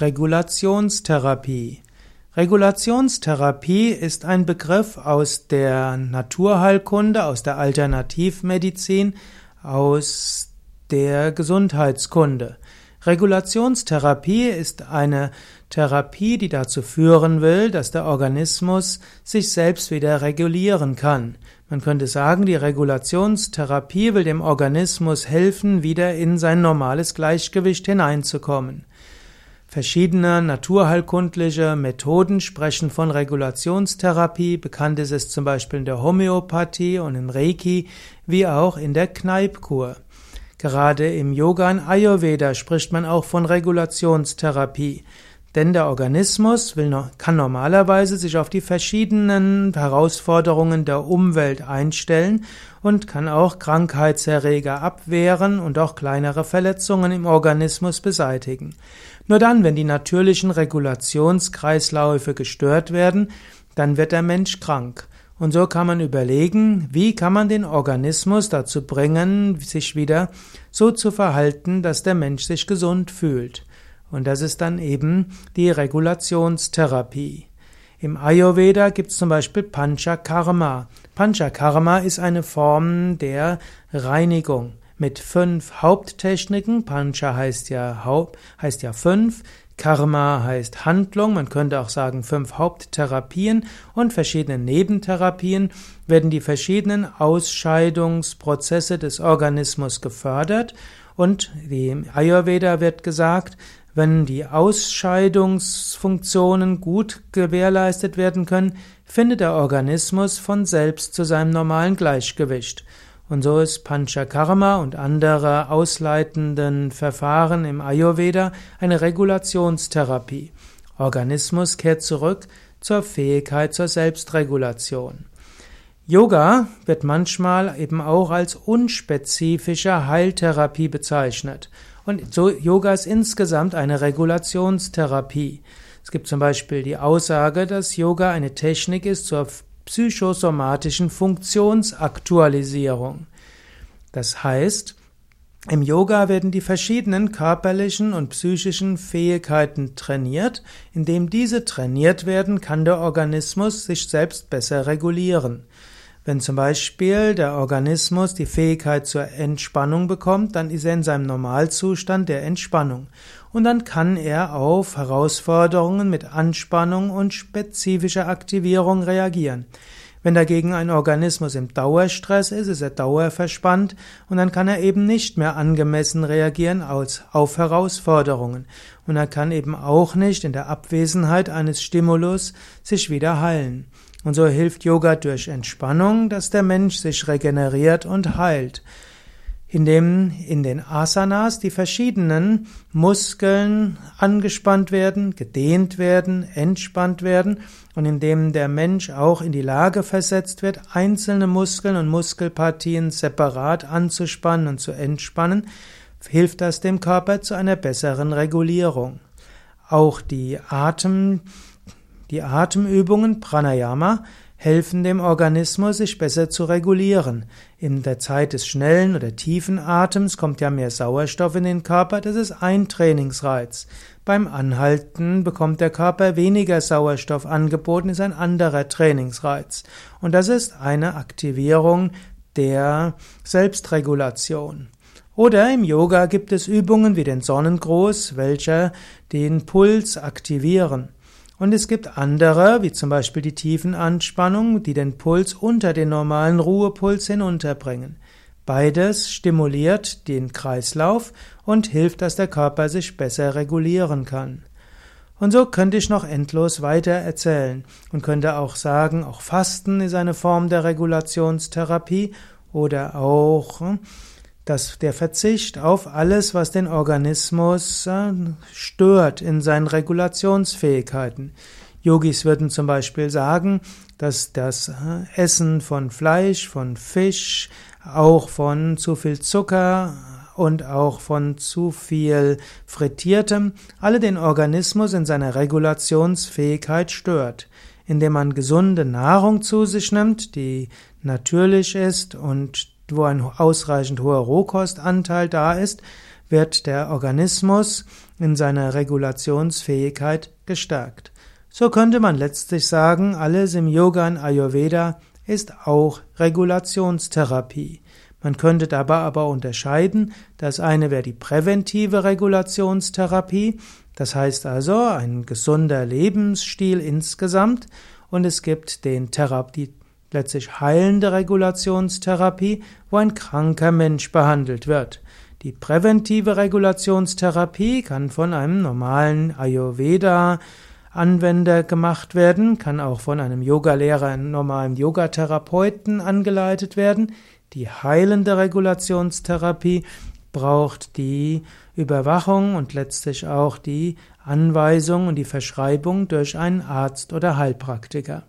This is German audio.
Regulationstherapie. Regulationstherapie ist ein Begriff aus der Naturheilkunde, aus der Alternativmedizin, aus der Gesundheitskunde. Regulationstherapie ist eine Therapie, die dazu führen will, dass der Organismus sich selbst wieder regulieren kann. Man könnte sagen, die Regulationstherapie will dem Organismus helfen, wieder in sein normales Gleichgewicht hineinzukommen. Verschiedene naturheilkundliche Methoden sprechen von Regulationstherapie. Bekannt ist es zum Beispiel in der Homöopathie und im Reiki, wie auch in der Kneipkur. Gerade im Yoga und Ayurveda spricht man auch von Regulationstherapie. Denn der Organismus will kann normalerweise sich auf die verschiedenen Herausforderungen der Umwelt einstellen und kann auch Krankheitserreger abwehren und auch kleinere Verletzungen im Organismus beseitigen. Nur dann, wenn die natürlichen Regulationskreisläufe gestört werden, dann wird der Mensch krank. Und so kann man überlegen, wie kann man den Organismus dazu bringen, sich wieder so zu verhalten, dass der Mensch sich gesund fühlt. Und das ist dann eben die Regulationstherapie. Im Ayurveda gibt es zum Beispiel Panchakarma. Panchakarma ist eine Form der Reinigung mit fünf Haupttechniken. Pancha heißt ja, Haupt, heißt ja fünf. Karma heißt Handlung, man könnte auch sagen fünf Haupttherapien und verschiedene Nebentherapien werden die verschiedenen Ausscheidungsprozesse des Organismus gefördert und wie im Ayurveda wird gesagt, wenn die Ausscheidungsfunktionen gut gewährleistet werden können, findet der Organismus von selbst zu seinem normalen Gleichgewicht. Und so ist Panchakarma und andere ausleitenden Verfahren im Ayurveda eine Regulationstherapie. Organismus kehrt zurück zur Fähigkeit zur Selbstregulation. Yoga wird manchmal eben auch als unspezifische Heiltherapie bezeichnet. Und so Yoga ist insgesamt eine Regulationstherapie. Es gibt zum Beispiel die Aussage, dass Yoga eine Technik ist zur psychosomatischen Funktionsaktualisierung. Das heißt, im Yoga werden die verschiedenen körperlichen und psychischen Fähigkeiten trainiert. Indem diese trainiert werden, kann der Organismus sich selbst besser regulieren. Wenn zum Beispiel der Organismus die Fähigkeit zur Entspannung bekommt, dann ist er in seinem Normalzustand der Entspannung. Und dann kann er auf Herausforderungen mit Anspannung und spezifischer Aktivierung reagieren. Wenn dagegen ein Organismus im Dauerstress ist, ist er dauerverspannt und dann kann er eben nicht mehr angemessen reagieren auf Herausforderungen. Und er kann eben auch nicht in der Abwesenheit eines Stimulus sich wieder heilen. Und so hilft Yoga durch Entspannung, dass der Mensch sich regeneriert und heilt. Indem in den Asanas die verschiedenen Muskeln angespannt werden, gedehnt werden, entspannt werden und indem der Mensch auch in die Lage versetzt wird, einzelne Muskeln und Muskelpartien separat anzuspannen und zu entspannen, hilft das dem Körper zu einer besseren Regulierung. Auch die Atem die Atemübungen Pranayama helfen dem Organismus, sich besser zu regulieren. In der Zeit des schnellen oder tiefen Atems kommt ja mehr Sauerstoff in den Körper, das ist ein Trainingsreiz. Beim Anhalten bekommt der Körper weniger Sauerstoff angeboten, ist ein anderer Trainingsreiz. Und das ist eine Aktivierung der Selbstregulation. Oder im Yoga gibt es Übungen wie den Sonnengruß, welche den Puls aktivieren. Und es gibt andere, wie zum Beispiel die Tiefenanspannung, die den Puls unter den normalen Ruhepuls hinunterbringen. Beides stimuliert den Kreislauf und hilft, dass der Körper sich besser regulieren kann. Und so könnte ich noch endlos weiter erzählen und könnte auch sagen, auch Fasten ist eine Form der Regulationstherapie oder auch dass der Verzicht auf alles, was den Organismus äh, stört in seinen Regulationsfähigkeiten. Yogis würden zum Beispiel sagen, dass das äh, Essen von Fleisch, von Fisch, auch von zu viel Zucker und auch von zu viel Frittiertem alle den Organismus in seiner Regulationsfähigkeit stört. Indem man gesunde Nahrung zu sich nimmt, die natürlich ist und wo ein ausreichend hoher Rohkostanteil da ist, wird der Organismus in seiner Regulationsfähigkeit gestärkt. So könnte man letztlich sagen, alles im Yoga und Ayurveda ist auch Regulationstherapie. Man könnte dabei aber unterscheiden, das eine wäre die präventive Regulationstherapie, das heißt also ein gesunder Lebensstil insgesamt, und es gibt den Therapie, letztlich heilende Regulationstherapie, wo ein kranker Mensch behandelt wird. Die präventive Regulationstherapie kann von einem normalen Ayurveda Anwender gemacht werden, kann auch von einem Yogalehrer, einem normalen Yogatherapeuten angeleitet werden. Die heilende Regulationstherapie braucht die Überwachung und letztlich auch die Anweisung und die Verschreibung durch einen Arzt oder Heilpraktiker.